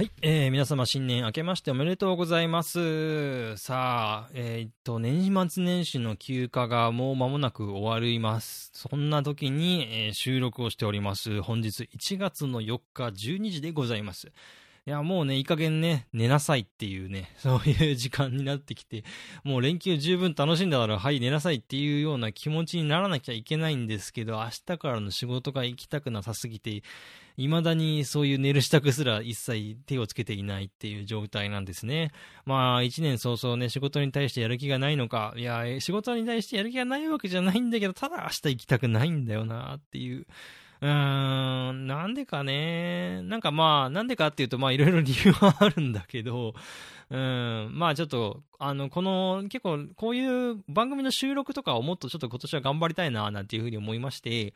はい、えー、皆様新年明けましておめでとうございます。さあ、えー、っと、年末年始の休暇がもう間もなく終わります。そんな時に、えー、収録をしております。本日1月の4日12時でございます。いや、もうね、いい加減ね、寝なさいっていうね、そういう時間になってきて、もう連休十分楽しんだから、はい、寝なさいっていうような気持ちにならなきゃいけないんですけど、明日からの仕事が行きたくなさすぎて、未だにそういう寝る支度すら一切手をつけていないっていう状態なんですね。まあ、一年早々ね、仕事に対してやる気がないのか、いや、仕事に対してやる気がないわけじゃないんだけど、ただ明日行きたくないんだよなっていう。うーん、なんでかね。なんかまあ、なんでかっていうと、まあいろいろ理由はあるんだけど、うん、まあちょっと、あの、この、結構、こういう番組の収録とかをもっとちょっと今年は頑張りたいな、なんていうふうに思いまして、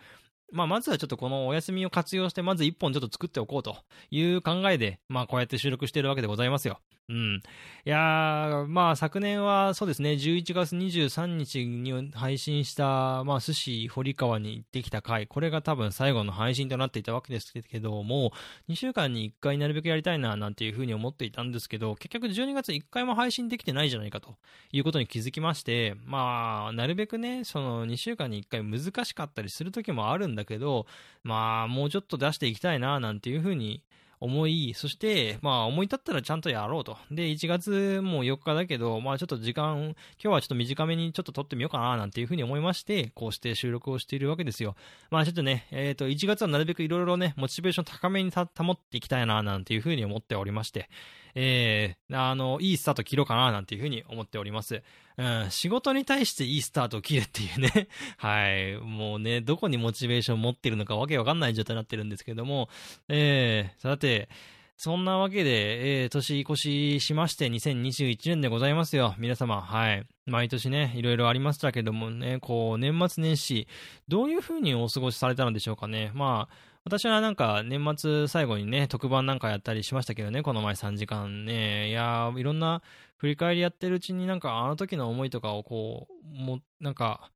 まあ、まずはちょっとこのお休みを活用して、まず一本ちょっと作っておこうという考えで、まあ、こうやって収録しているわけでございますよ。うん。いやまあ、昨年はそうですね、11月23日に配信した、まあ、寿司堀川に行ってきた回、これが多分最後の配信となっていたわけですけども、2週間に1回なるべくやりたいな、なんていうふうに思っていたんですけど、結局12月1回も配信できてないじゃないかということに気づきまして、まあ、なるべくね、その2週間に1回難しかったりする時もあるんだけど、まあ、もうちょっと出していきたいな、なんていうふうに思い、そして、まあ思い立ったらちゃんとやろうと。で、1月も4日だけど、まあちょっと時間、今日はちょっと短めにちょっと撮ってみようかななんていうふうに思いまして、こうして収録をしているわけですよ。まあちょっとね、えっ、ー、と、1月はなるべくいろいろね、モチベーション高めに保っていきたいななんていうふうに思っておりまして、えー、あの、いいスタート切ろうかななんていうふうに思っております。うん、仕事に対していいスタートを切るっていうね。はい。もうね、どこにモチベーションを持ってるのかわけわかんない状態になってるんですけども、えー、さて、そんなわけで、えー、年越ししまして、2021年でございますよ。皆様、はい。毎年ね、いろいろありましたけどもね、こう、年末年始、どういうふうにお過ごしされたのでしょうかね。まあ、私はなんか年末最後にね、特番なんかやったりしましたけどね、この前3時間ね。いやいろんな振り返りやってるうちになんかあの時の思いとかをこう、もなんか、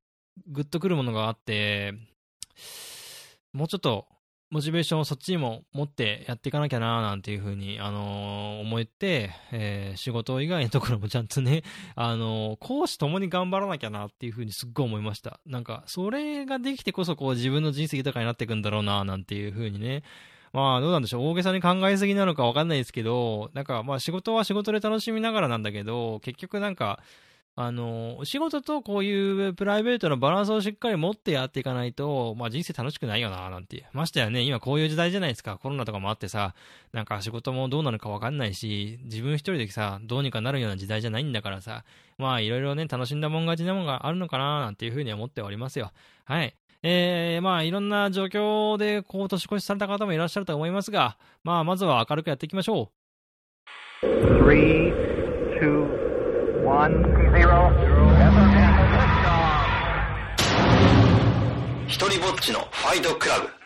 ぐっとくるものがあって、もうちょっとモチベーションをそっちにも持ってやっていかなきゃななんていうふうに、あのー、思って、えー、仕事以外のところもちゃんとね、あのー、講師ともに頑張らなきゃなっていうふうにすっごい思いました。なんか、それができてこそこう自分の人生豊かになっていくんだろうななんていうふうにね、まあ、どうなんでしょう。大げさに考えすぎなのかわかんないですけど、なんか、まあ仕事は仕事で楽しみながらなんだけど、結局なんか、あの、お仕事とこういうプライベートのバランスをしっかり持ってやっていかないと、まあ人生楽しくないよな、なんて。ましてやね、今こういう時代じゃないですか。コロナとかもあってさ、なんか仕事もどうなるかわかんないし、自分一人でさ、どうにかなるような時代じゃないんだからさ、まあいろいろね、楽しんだもん勝ちなもんがあるのかな、なんていうふうに思っておりますよ。はい。えー、まあいろんな状況でこう年越しされた方もいらっしゃると思いますが、まあまずは明るくやっていきましょう。一人ぼっちのファイトクラブ。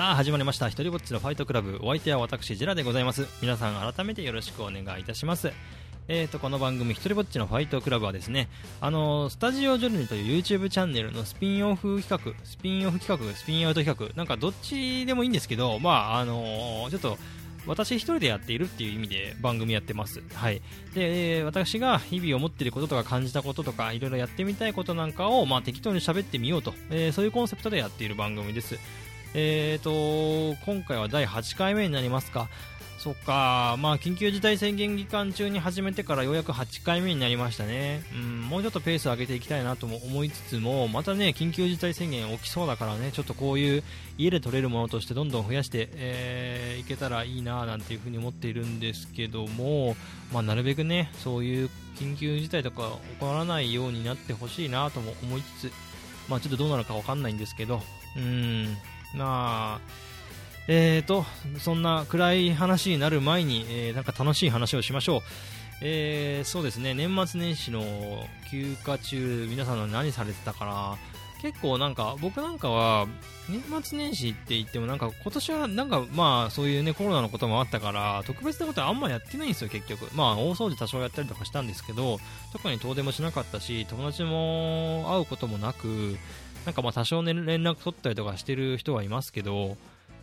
さあ始まりました一人ぼっちのファイトクラブお相手は私ジェラでございます皆さん改めてよろしくお願いいたしますえーと、この番組、一人ぼっちのファイトクラブはですね、あのスタジオジョルニという YouTube チャンネルのスピンオフ企画、スピンオフ企画、スピンアウト企画、なんかどっちでもいいんですけど、まあ、あのー、ちょっと、私一人でやっているっていう意味で番組やってます。はい。で、私が日々思っていることとか感じたこととか、いろいろやってみたいことなんかを、まあ、適当に喋ってみようと、えー、そういうコンセプトでやっている番組です。えーと、今回は第8回目になりますか。そっか、まあ、緊急事態宣言期間中に始めてからようやく8回目になりましたね。うん、もうちょっとペースを上げていきたいなとも思いつつも、またね、緊急事態宣言起きそうだからね、ちょっとこういう家で取れるものとしてどんどん増やして、えー、いけたらいいななんていうふうに思っているんですけども、まあ、なるべくね、そういう緊急事態とか起こらないようになってほしいなとも思いつつ、まあ、ちょっとどうなるかわかんないんですけど、うん、まあ、えーと、そんな暗い話になる前に、えー、なんか楽しい話をしましょう。えー、そうですね、年末年始の休暇中、皆さんは何されてたかな？結構なんか、僕なんかは、年末年始って言ってもなんか今年はなんかまあそういうねコロナのこともあったから特別なことはあんまやってないんですよ結局まあ大掃除多少やったりとかしたんですけど特に遠出もしなかったし友達も会うこともなくなんかまあ多少ね連絡取ったりとかしてる人はいますけど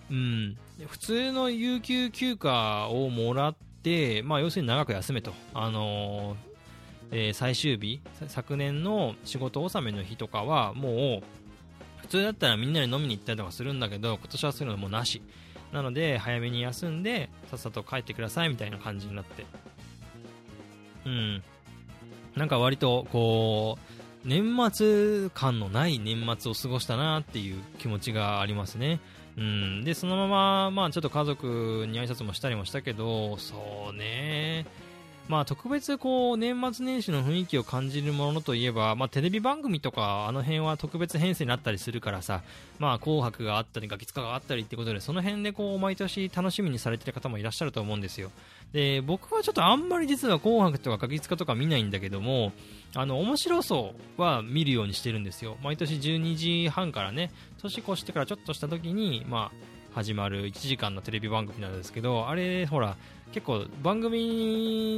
うん。普通の有給休暇をもらってまあ要するに長く休めと。あのーえー、最終日昨年の仕事納めの日とかはもう普通だったらみんなで飲みに行ったりとかするんだけど今年はそういうのもなし。なので早めに休んでさっさと帰ってくださいみたいな感じになって。うん。なんか割とこう年末感のない年末を過ごしたなっていう気持ちがありますね。うん、でそのまま、まあ、ちょっと家族に挨拶もしたりもしたけど、そうね、まあ、特別こう年末年始の雰囲気を感じるものといえば、まあ、テレビ番組とかあの辺は特別編成になったりするからさ、まあ、紅白があったりガキ使があったりってことでその辺でこう毎年楽しみにされてる方もいらっしゃると思うんですよ。で僕はちょっとあんまり実は紅白とかガキ使とか見ないんだけどもあの面白そうは見るようにしてるんですよ。毎年12時半からね年越してからちょっとした時に、まあ、始まる1時間のテレビ番組なんですけどあれほら結構番組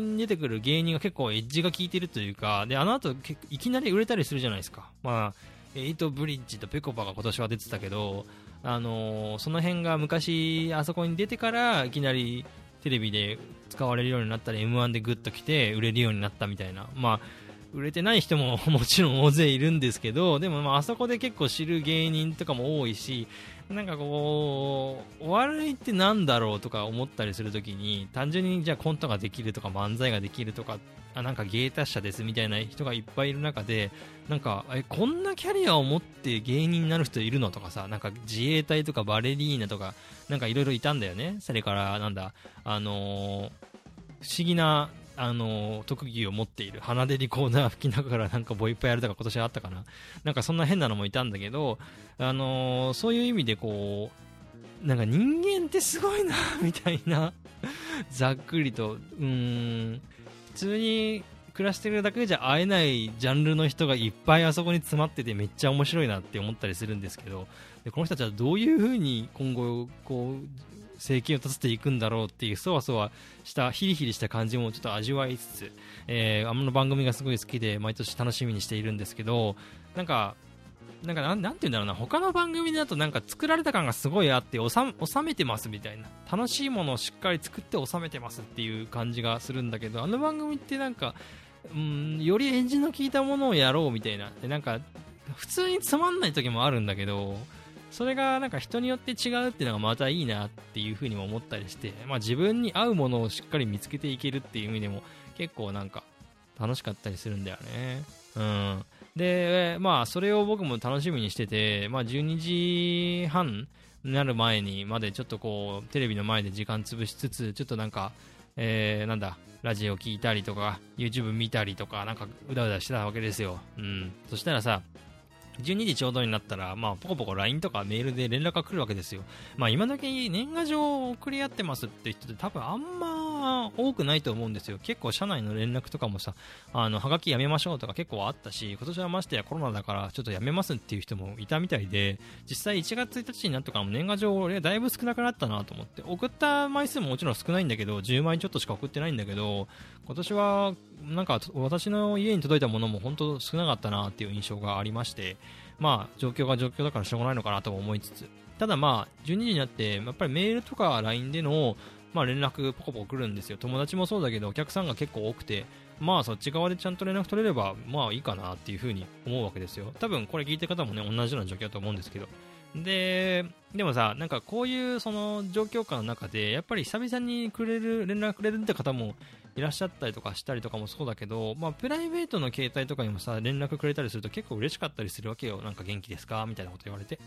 に出てくる芸人が結構エッジが効いてるというかであの後いきなり売れたりするじゃないですか、まあ、エイトブリッジとぺこぱが今年は出てたけど、あのー、その辺が昔あそこに出てからいきなりテレビで使われるようになったり m 1でグッと来て売れるようになったみたいな、まあ、売れてない人も もちろん大勢いるんですけどでもまああそこで結構知る芸人とかも多いしなんかこう、お笑いってなんだろうとか思ったりするときに、単純にじゃあコントができるとか漫才ができるとか、あなんか芸達者ですみたいな人がいっぱいいる中で、なんか、え、こんなキャリアを持って芸人になる人いるのとかさ、なんか自衛隊とかバレリーナとか、なんかいろいろいたんだよね。それから、なんだ、あのー、不思議なあの特技を持っている鼻でリコーダー吹きながらなんかボイパやるとか今年あったかな？なんかそんな変なのもいたんだけど、あのそういう意味でこうなんか人間ってすごいなみたいなざっくりと。うん。普通に暮らしてるだけじゃ会えないジャンルの人がいっぱいあそこに詰まっててめっちゃ面白いなって思ったりするんですけどでこの人たちはどういう風に今後こう生計を立てていくんだろうっていうそわそわしたヒリヒリした感じもちょっと味わいつつ、えー、あの番組がすごい好きで毎年楽しみにしているんですけどなんかなんかなんなんて言うんだろうな他の番組だとなんか作られた感がすごいあって収めてますみたいな楽しいものをしっかり作って収めてますっていう感じがするんだけどあの番組ってなんかうんよりエンジンの効いたものをやろうみたいなでなんか普通につまんない時もあるんだけどそれがなんか人によって違うっていうのがまたいいなっていうふうにも思ったりして、まあ、自分に合うものをしっかり見つけていけるっていう意味でも結構なんか楽しかったりするんだよね。うん。で、まあそれを僕も楽しみにしてて、まあ12時半になる前にまでちょっとこうテレビの前で時間潰しつつ、ちょっとなんか、えー、なんだ、ラジオ聞いたりとか、YouTube 見たりとか、なんかうだうだしてたわけですよ。うん。そしたらさ、12時ちょうどになったら、まあ、ポコポコ LINE とかメールで連絡が来るわけですよ。まあ、今時年賀状を送り合ってますって人って多分あんま多くないと思うんですよ。結構社内の連絡とかもさ、あの、はがきやめましょうとか結構あったし、今年はましてやコロナだからちょっとやめますっていう人もいたみたいで、実際1月1日になってからも年賀状俺だいぶ少なくなったなと思って、送った枚数ももちろん少ないんだけど、10枚ちょっとしか送ってないんだけど、今年はなんか私の家に届いたものも本当少なかったなっていう印象がありまして、まあ状況が状況だからしょうがないのかなと思いつつ、ただまあ12時になってやっぱりメールとか LINE でのまあ連絡ポコポコ来るんですよ。友達もそうだけどお客さんが結構多くて、まあそっち側でちゃんと連絡取れればまあいいかなっていうふうに思うわけですよ。多分これ聞いてる方もね同じような状況だと思うんですけど。で、でもさ、なんかこういうその状況下の中で、やっぱり久々にくれる、連絡くれるって方もいらっしゃったりとかしたりとかもそうだけど、まあ、プライベートの携帯とかにもさ、連絡くれたりすると結構嬉しかったりするわけよ。なんか元気ですか？みたいなこと言われて。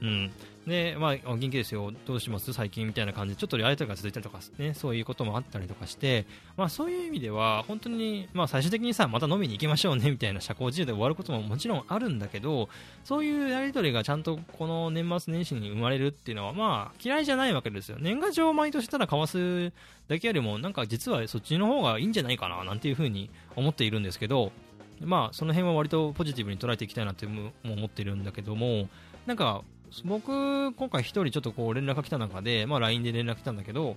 うん。で、まあ、元気ですよ。どうします？最近みたいな感じで、ちょっとリアリティが続いたりとかね、そういうこともあったりとかして、まあ、そういう意味では、本当に、まあ、最終的にさ、また飲みに行きましょうね、みたいな社交辞令で終わることももちろんあるんだけど、そういうやりとりがちゃんとこの年末年始に生まれるっていうのは、まあ、嫌いじゃないわけですよ。年賀状を毎年ただ交わすだけよりも、なんか実はそっちの方がいいんじゃないかな、なんていうふうに思っているんですけど、まあ、その辺は割とポジティブに捉えていきたいなっても思ってるんだけども、なんか、僕、今回1人ちょっとこう連絡が来た中で、まあ、LINE で連絡来たんだけど、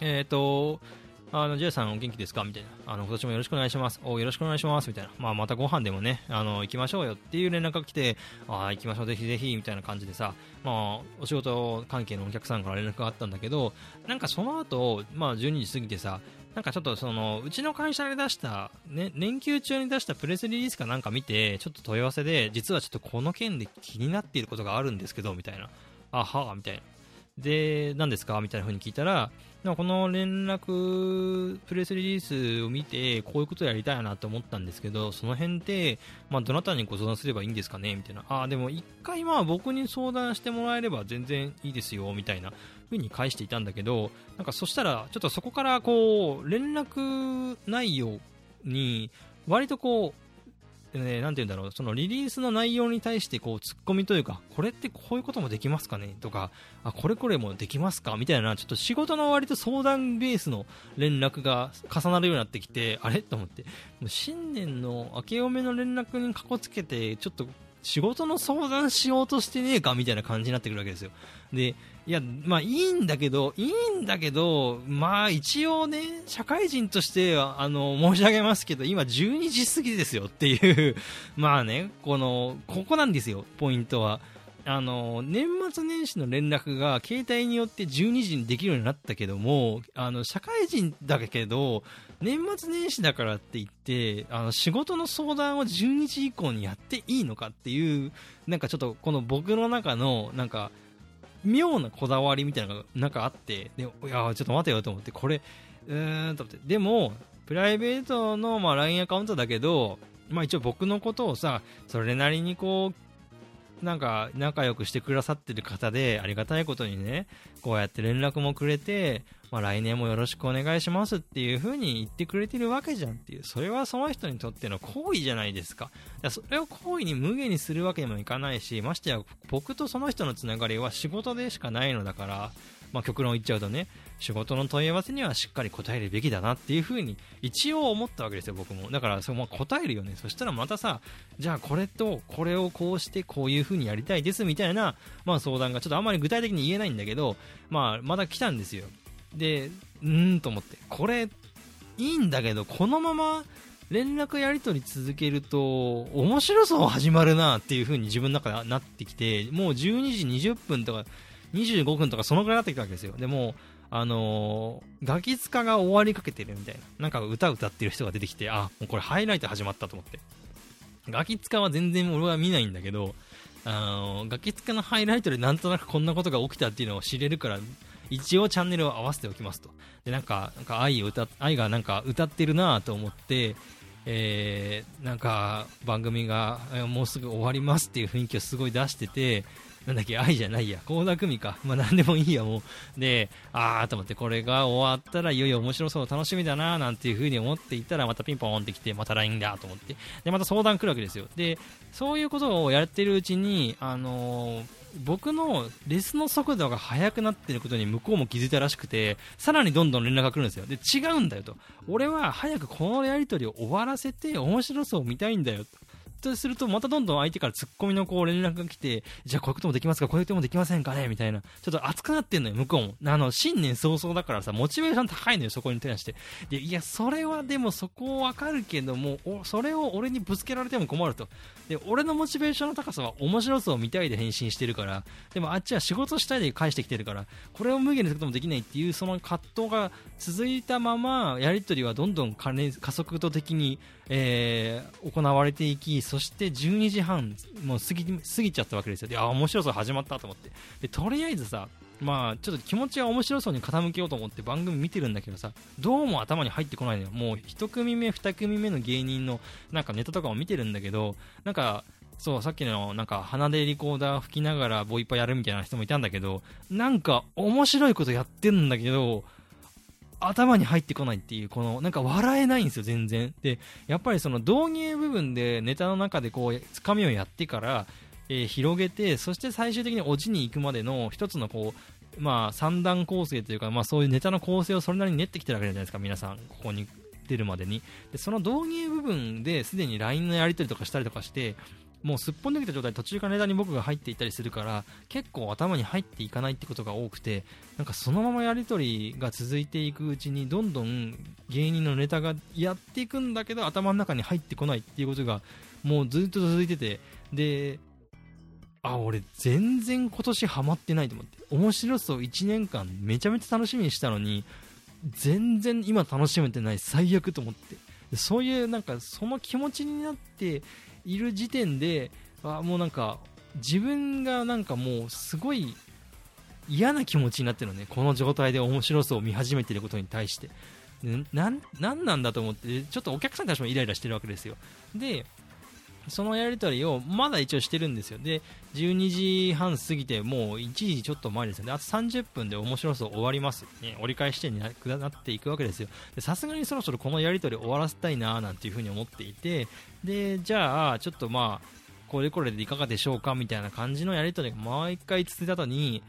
えっ、ー、と、あの、J さんお元気ですか？みたいな。あの、今年もよろしくお願いします。およろしくお願いします。みたいな。まあ、またご飯でもね、あの、行きましょうよっていう連絡が来て、ああ、行きましょう、ぜひぜひ、みたいな感じでさ、まあ、お仕事関係のお客さんから連絡があったんだけど、なんかその後、まあ、12時過ぎてさ、なんかちょっとその、うちの会社で出した、ね、連休中に出したプレスリリースかなんか見て、ちょっと問い合わせで、実はちょっとこの件で気になっていることがあるんですけど、みたいな。あはみたいな。で、何ですか？みたいな風に聞いたら、この連絡、プレスリリースを見て、こういうことやりたいなと思ったんですけど、その辺って、まあ、どなたにご相談すればいいんですかね？みたいな。ああ、でも一回まあ僕に相談してもらえれば全然いいですよ、みたいな風に返していたんだけど、なんかそしたら、ちょっとそこからこう、連絡内容に、割とこう、ね、なんて言うんだろう、そのリリースの内容に対してこう、ツッコミというか、これってこういうこともできますかね？とか、あ、これこれもできますか？みたいな、ちょっと仕事の割と相談ベースの連絡が重なるようになってきて、あれ？と思って、もう新年の明けおめの連絡にかこつけて、ちょっと仕事の相談しようとしてねえか？みたいな感じになってくるわけですよ。で、いや、まあいいんだけど、いいんだけど、まあ一応ね、社会人としては、あの、申し上げますけど、今12時過ぎですよっていう、まあね、この、ここなんですよ、ポイントは。あの、年末年始の連絡が携帯によって12時にできるようになったけども、あの、社会人だけど、年末年始だからって言って、あの、仕事の相談を12時以降にやっていいのかっていう、なんかちょっとこの僕の中の、なんか、妙なこだわりみたいなのがなんかあって、でいや、ちょっと待てよと思って、これ、うーんと思って、でも、プライベートの、まあ、LINE アカウントだけど、まあ一応僕のことをさ、それなりにこう、なんか仲良くしてくださってる方で、ありがたいことにね、こうやって連絡もくれて、まあ、来年もよろしくお願いしますっていう風に言ってくれてるわけじゃんっていう、それはその人にとっての行為じゃないですか。かそれを好意に無限にするわけにもいかないし、ましてや僕とその人のつながりは仕事でしかないのだから、まあ、極論言っちゃうとね、仕事の問い合わせにはしっかり答えるべきだなっていうふうに一応思ったわけですよ、僕も。だからその答えるよね。そしたらまたさ、じゃあこれとこれをこうしてこういうふうにやりたいですみたいな、まあ、相談がちょっとあんまり具体的に言えないんだけど、まあ、まだ来たんですよ。で、うーんと思って、これいいんだけど、このまま連絡やり取り続けると面白そう始まるなっていう風に自分の中でなってきて、もう12時20分とか25分とかそのぐらいになってきたわけですよ。でも、あのー、ガキ使が終わりかけてるみたいな。なんか歌歌ってる人が出てきて、あ、もうこれハイライト始まったと思って。ガキ使は全然俺は見ないんだけど、あのー、ガキ使のハイライトでなんとなくこんなことが起きたっていうのを知れるから、一応チャンネルを合わせておきますと。で、なんか、なんか愛を歌、愛がなんか歌ってるなと思って、えー、なんか番組がもうすぐ終わりますっていう雰囲気をすごい出してて、なんだっけ、愛じゃないや、倖田來未か。まあ、なんでもいいや、もう。で、あーと思って、これが終わったらいよいよ面白そう、楽しみだな、なんていう風に思っていたら、またピンポーンってきて、また LINE だと思って。で、また相談来るわけですよ。で、そういうことをやってるうちに、あのー、僕のレスの速度が速くなってることに向こうも気づいたらしくて、さらにどんどん連絡が来るんですよ。で、違うんだよと。俺は早くこのやり取りを終わらせて面白そう見たいんだよ。とすると、またどんどん相手からツッコミのこう連絡が来て、じゃあこういうこともできますか？こういうこともできませんかね？みたいな。ちょっと熱くなってんのよ、向こうも。あの、新年早々だからさ、モチベーション高いのよ、そこに対して。で、いや、それはでもそこわかるけども、それを俺にぶつけられても困ると。で、俺のモチベーションの高さは面白さを見たいで返信してるから、でもあっちは仕事したいで返してきてるから、これを無限にすることもできないっていう、その葛藤が続いたまま、やりとりはどんどん加速度的に、えー、行われていき、そして12時半、もう過ぎ過ぎちゃったわけですよ。で、あ、面白そう始まったと思って。で、とりあえずさ、まあ、ちょっと気持ちは面白そうに傾けようと思って番組見てるんだけどさ、どうも頭に入ってこないのよ。もう1組目、2組目の芸人のなんかネタとかを見てるんだけど、なんか、そう、さっきのなんか鼻でリコーダー吹きながらボイパやるみたいな人もいたんだけど、なんか面白いことやってんだけど、頭に入ってこないっていう、この、なんか笑えないんですよ、全然。で、やっぱりその導入部分でネタの中でこう、つかみをやってから、えー、広げて、そして最終的にオチに行くまでの一つのこう、まあ、三段構成というか、まあそういうネタの構成をそれなりに練ってきてるわけじゃないですか、皆さん。ここに出るまでに。で、その導入部分ですでに LINE のやり取りとかしたりとかして、もうすっぽんできた状態途中からネタに僕が入っていたりするから結構頭に入っていかないってことが多くてなんかそのままやり取りが続いていくうちにどんどん芸人のネタがやっていくんだけど頭の中に入ってこないっていうことがもうずっと続いててであ俺全然今年ハマってないと思って面白そう1年間めちゃめちゃ楽しみにしたのに全然今楽しめてない最悪と思って。そういうなんかその気持ちになっている時点であもうなんか自分がなんかもうすごい嫌な気持ちになってるのね。この状態で面白そうを見始めてることに対して。ななんなんだと思ってちょっとお客さんたちもイライラしてるわけですよ。でそのやり取りをまだ一応してるんですよ。で、12時半過ぎて、もう1時ちょっと前ですよね。あと30分で面白そう終わります。ね、折り返し点になっていくわけですよ。さすがにそろそろこのやり取り終わらせたいななんていうふに思っていて、で、じゃあ、ちょっとまあ、これこれでいかがでしょうかみたいな感じのやり取りが毎回続いた後に、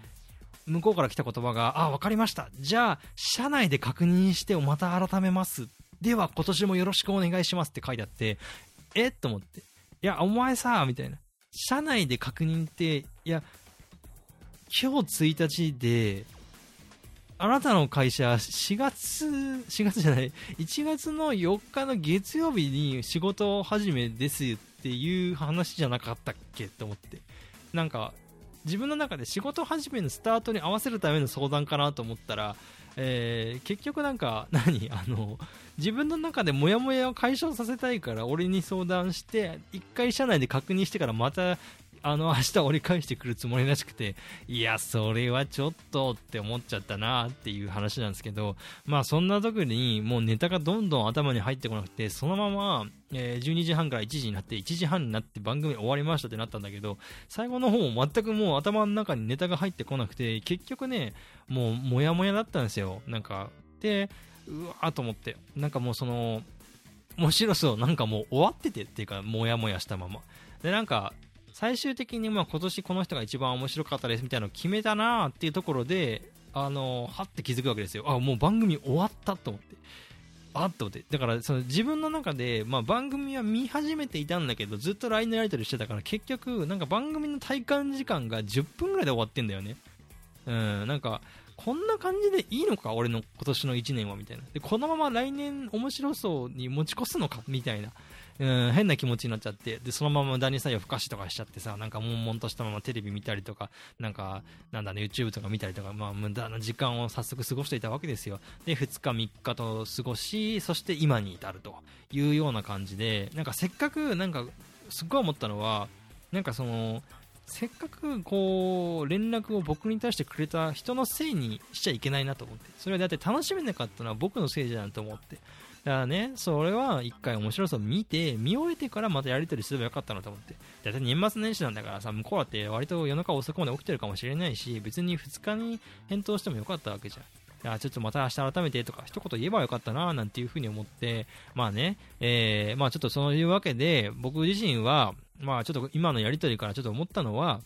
向こうから来た言葉が、あ、わかりました。じゃあ、社内で確認してまた改めます。では、今年もよろしくお願いしますって書いてあって、えっと思って。いや、お前さ、みたいな。社内で確認って、いや、今日1日で、あなたの会社、4月、4月じゃない、1月の4日の月曜日に仕事始めですっていう話じゃなかったっけと思って。なんか、自分の中で仕事始めのスタートに合わせるための相談かなと思ったら、えー、結局なんか、何？あの、自分の中でモヤモヤを解消させたいから俺に相談して一回社内で確認してからまたあの明日折り返してくるつもりらしくていやそれはちょっとって思っちゃったなっていう話なんですけどまあそんな時にもうネタがどんどん頭に入ってこなくてそのまま、え、12時半から1時になって1時半になって番組終わりましたってなったんだけど最後の方も全くもう頭の中にネタが入ってこなくて結局ねもうモヤモヤだったんですよなんかでうわーと思って、なんかもうその、面白そう、なんかもう終わっててっていうか、もやもやしたまま。で、なんか、最終的にまあ今年この人が一番面白かったですみたいなのを決めたなーっていうところで、あのはって気づくわけですよ。あ、もう番組終わったと思って。あっと思って。だからその自分の中で、まあ、番組は見始めていたんだけど、ずっと LINE のやり取りしてたから、結局、なんか番組の体感時間が10分ぐらいで終わってんだよね。うん、なんか、こんな感じでいいのか？俺の今年の1年はみたいな。で、このまま来年面白そうに持ち越すのか？みたいな。うん、変な気持ちになっちゃって、で、そのまま無駄に作業ふかしとかしちゃってさ、なんか悶々としたままテレビ見たりとか、なんか、なんだね、YouTube とか見たりとか、まあ、無駄な時間を早速過ごしていたわけですよ。で、2日3日と過ごし、そして今に至るというような感じで、なんかせっかく、なんか、すっごい思ったのは、なんかその、せっかくこう連絡を僕に対してくれた人のせいにしちゃいけないなと思ってそれはだって楽しめなかったのは僕のせいじゃんと思ってだからね、それは一回面白さを見て、見終えてからまたやり取りすればよかったなと思って。だって年末年始なんだからさ、向こうだって割と夜中遅くまで起きてるかもしれないし、別に2日に返答してもよかったわけじゃん。ちょっとまた明日改めてとか一言言えばよかったななんていうふうに思って、まあね、えー、まあちょっとそういうわけで、僕自身は、まあちょっと今のやりとりからちょっと思ったのは、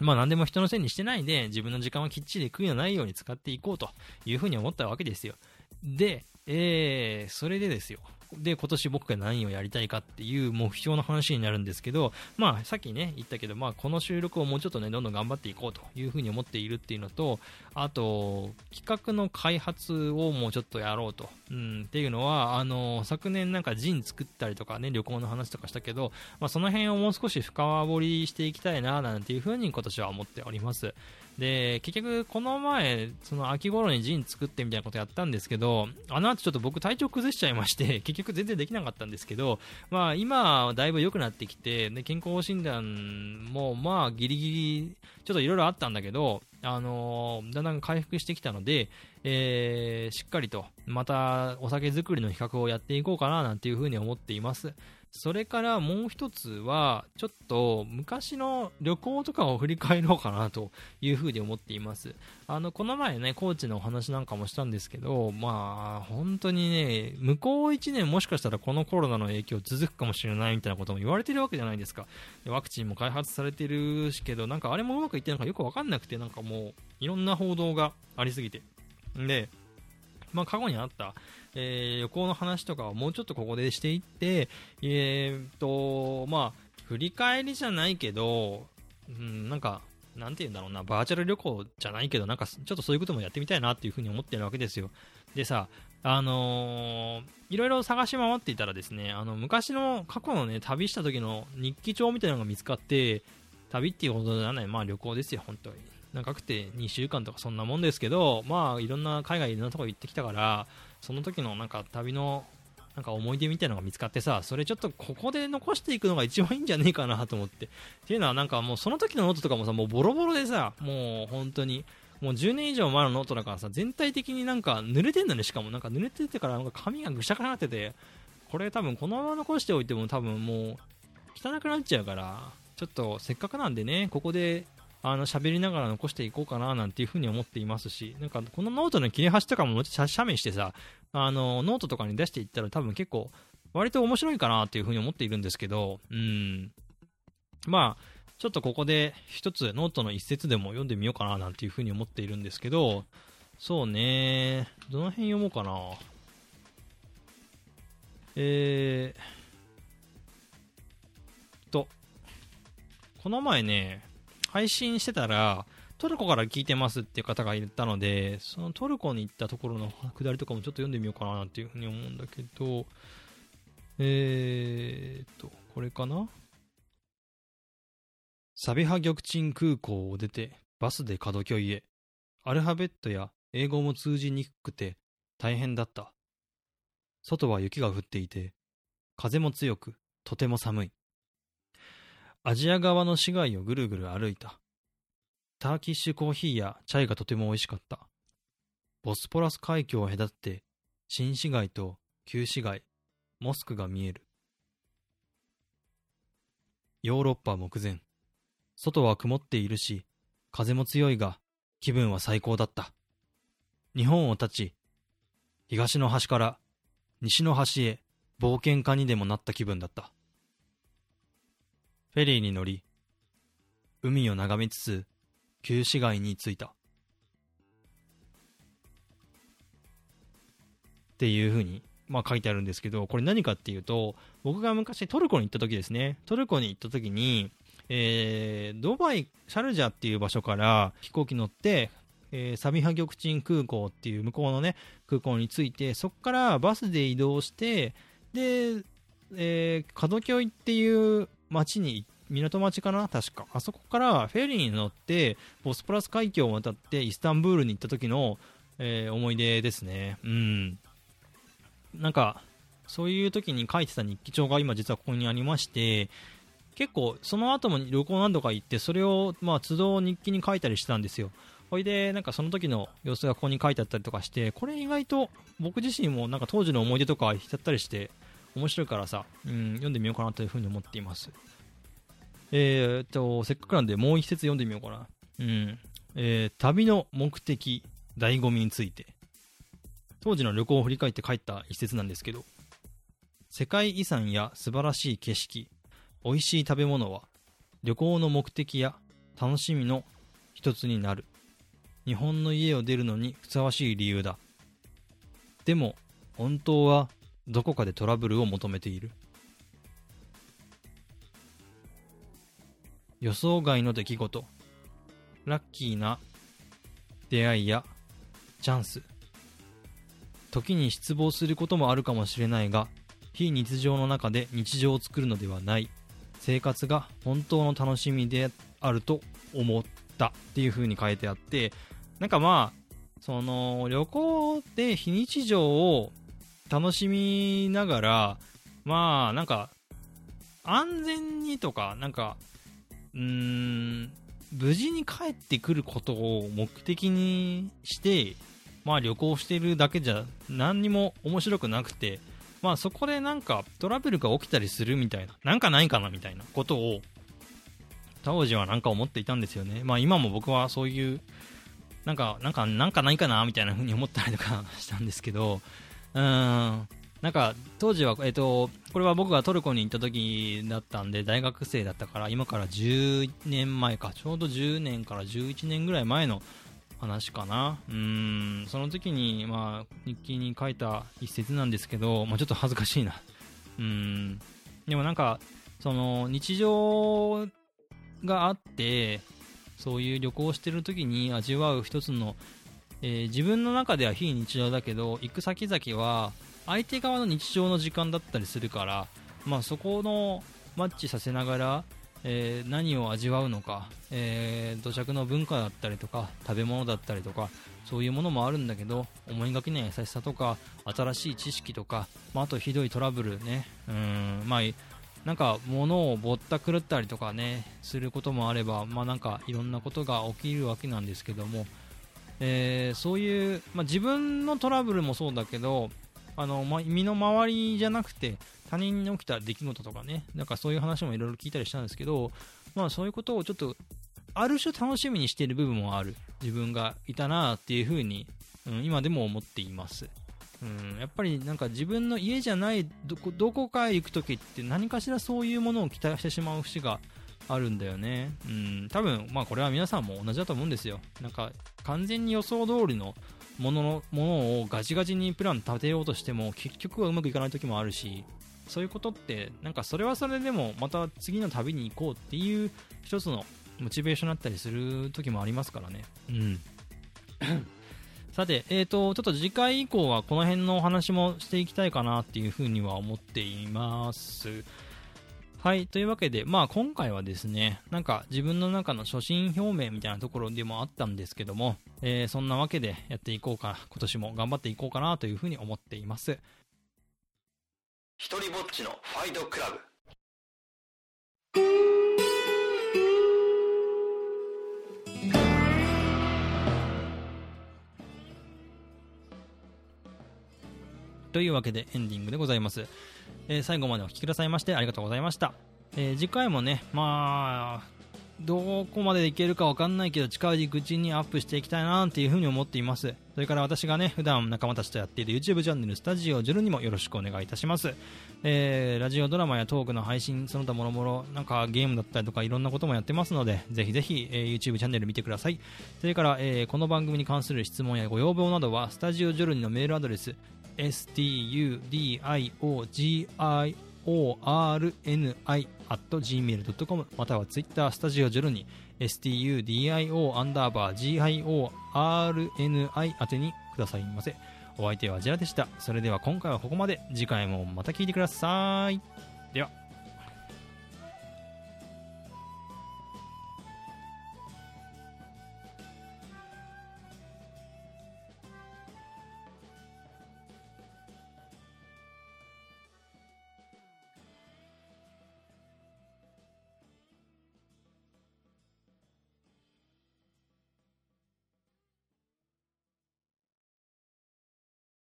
まあ何でも人のせいにしてないで、自分の時間はきっちり悔いのないように使っていこうというふうに思ったわけですよ。で、えー、それでですよ。で、今年僕が何をやりたいかっていう目標の話になるんですけど、まあ、さっきね、言ったけど、まあ、この収録をもうちょっとね、どんどん頑張っていこうというふうに思っているっていうのと、あと、企画の開発をもうちょっとやろうと。うん、っていうのは、あの、昨年なんかジン作ったりとかね、旅行の話とかしたけど、まあ、その辺をもう少し深掘りしていきたいな、なんていうふうに今年は思っております。で、結局、この前、その秋頃にジン作ってみたいなことやったんですけど、あの後ちょっと僕体調崩しちゃいまして、結局全然できなかったんですけど、まあ今はだいぶ良くなってきて、で健康診断もまあギリギリ、ちょっといろいろあったんだけど、あのー、だんだん回復してきたので、えー、しっかりとまたお酒作りの比較をやっていこうかななんていうふうに思っています。それからもう一つは、ちょっと昔の旅行とかを振り返ろうかなというふうに思っています。あの、この前ね、コーチのお話なんかもしたんですけど、まあ、本当にね、向こう1年もしかしたらこのコロナの影響続くかもしれないみたいなことも言われてるわけじゃないですか。ワクチンも開発されてるしけど、なんかあれもうまくいってるのかよくわかんなくて、なんかもう、いろんな報道がありすぎて。で、まあ、過去にあった、えー、旅行の話とかをもうちょっとここでしていって、えー、と、まあ、振り返りじゃないけど、うん、なんか、なんて言うんだろうな、バーチャル旅行じゃないけど、なんかちょっとそういうこともやってみたいなっていうふうに思ってるわけですよ。でさ、あのー、いろいろ探し回っていたらですね、あの、昔の過去のね、旅した時の日記帳みたいなのが見つかって、旅っていうことじゃない、まあ旅行ですよ、本当に。長くて2週間とかそんなもんですけど、まあいろんな海外いろんなとこ行ってきたから、その時のなんか旅のなんか思い出みたいなのが見つかってさ、それちょっとここで残していくのが一番いいんじゃねえかなと思って。っていうのはなんかもうその時のノートとかもさ、もうボロボロでさ、もう本当に、もう10年以上前のノートだからさ、全体的になんか濡れてんだね、しかも。なんか濡れててからなんか紙がぐしゃくなってて、これ多分このまま残しておいても多分もう汚くなっちゃうから、ちょっとせっかくなんでね、ここであの喋りながら残していこうかななんていうふうに思っていますし、なんかこのノートの切れ端とかも写メしてさ、あの、ノートとかに出していったら多分結構、割と面白いかなっていうふうに思っているんですけど、うん。まあ、ちょっとここで一つノートの一節でも読んでみようかななんていうふうに思っているんですけど、そうね、どの辺読もうかな。えー、と、この前ね、配信してたら、トルコから聞いてますっていう方がいたので、そのトルコに行ったところのくだりとかもちょっと読んでみようかなっていうふうに思うんだけど、えーと、これかな？サビハ玉鎮空港を出て、バスで門居へ。アルファベットや英語も通じにくくて大変だった。外は雪が降っていて、風も強く、とても寒い。アジア側の市街をぐるぐる歩いた。ターキッシュコーヒーやチャイがとても美味しかった。ボスポラス海峡を隔って、新市街と旧市街、モスクが見える。ヨーロッパ目前。外は曇っているし、風も強いが、気分は最高だった。日本を立ち、東の端から西の端へ冒険家にでもなった気分だった。フェリーに乗り、海を眺めつつ旧市街に着いた。っていうふうに、まあ、書いてあるんですけど、これ何かっていうと、僕が昔トルコに行った時ですね、トルコに行った時に、えー、ドバイ、シャルジャっていう場所から飛行機乗って、えー、サビハ玉鎮空港っていう向こうのね、空港に着いて、そこからバスで移動して、で、えー、門京っていう街に港町かな？確か。あそこからフェリーに乗って、ボスプラス海峡を渡ってイスタンブールに行った時の、えー、思い出ですね。うん。なんか、そういう時に書いてた日記帳が今実はここにありまして、結構その後も旅行何度か行って、それをまあ都度日記に書いたりしてたんですよ。ほいで、なんかその時の様子がここに書いてあったりとかして、これ意外と僕自身もなんか当時の思い出とかしちゃったりして、面白いからさ、うん、読んでみようかなというふうに思っています。えー、っと、せっかくなんでもう一節読んでみようかな。うん。えー、旅の目的、醍醐味について。当時の旅行を振り返って書いた一節なんですけど、世界遺産や素晴らしい景色、美味しい食べ物は、旅行の目的や楽しみの一つになる。日本の家を出るのにふさわしい理由だ。でも、本当はどこかでトラブルを求めている。予想外の出来事、ラッキーな出会いやチャンス、時に失望することもあるかもしれないが、非日常の中で日常を作るのではない、生活が本当の楽しみであると思った。っていう風に書いてあって、なんかまあ、その旅行で非日常を楽しみながら、まあなんか安全にとか、なんかうーん、無事に帰ってくることを目的にして、まあ旅行してるだけじゃ何にも面白くなくて、まあそこでなんかトラブルが起きたりするみたいな、なんかないかなみたいなことを、当時はなんか思っていたんですよね。まあ今も僕はそういう、なんか、なんか、なんかないかなみたいな風に思ったりとかしたんですけど、うん、なんか当時は、えっと、これは僕がトルコに行った時だったんで大学生だったから今から10年前かちょうど10年から11年ぐらい前の話かな。うん、その時に、まあ、日記に書いた一節なんですけど、まあ、ちょっと恥ずかしいな。うん、でもなんか、その、日常があって、そういう旅行してる時に味わう一つの、えー、自分の中では非日常だけど、行く先々は、相手側の日常の時間だったりするから、まあ、そこのマッチさせながら、えー、何を味わうのか、えー、土着の文化だったりとか食べ物だったりとかそういうものもあるんだけど思いがけない優しさとか新しい知識とか、まあ、あとひどいトラブルね。うん。まあなんか物をぼったくるったりとかねすることもあればまあなんかいろんなことが起きるわけなんですけども、えー、そういう、まあ、自分のトラブルもそうだけどあの、ま、身の回りじゃなくて他人に起きた出来事とかね、なんかそういう話もいろいろ聞いたりしたんですけど、まあそういうことをちょっと、ある種楽しみにしている部分もある。自分がいたなっていうふうに、うん、今でも思っています。うん、やっぱりなんか自分の家じゃないどこかへ行くときって何かしらそういうものを期待してしまう節があるんだよね。うん、多分、まあこれは皆さんも同じだと思うんですよ。なんか完全に予想通りのもののものをガチガチにプラン立てようとしても結局はうまくいかない時もあるし、そういうことってなんかそれはそれでもまた次の旅に行こうっていう一つのモチベーションだったりする時もありますからねうん さて、えーと、ちょっと次回以降はこの辺のお話もしていきたいかなっていうふうには思っていますはい。というわけで、まあ今回はですね、なんか自分の中の初心表明みたいなところでもあったんですけども、えー、そんなわけでやっていこうか、今年も頑張っていこうかなというふうに思っています。一人ぼっちのファイトクラブというわけでエンディングでございます、えー、最後までお聴きくださいましてありがとうございました、えー、次回もねまあどこまでいけるかわかんないけど近いうちにアップしていきたいなっていうふうに思っています。それから私がね普段仲間たちとやっている YouTube チャンネルスタジオジュルにもよろしくお願いいたします、えー、ラジオドラマやトークの配信その他もろもろなんかゲームだったりとかいろんなこともやってますのでぜひぜひ、えー、YouTube チャンネル見てください。それから、えー、この番組に関する質問やご要望などはスタジオジョルニのメールアドレス studio.gi orni.gmail.com またはツイッタースタジオジョルに studio アンダーバー giorni 宛てにくださいませ。お相手はジェラでした。それでは今回はここまで。次回もまた聞いてください。では。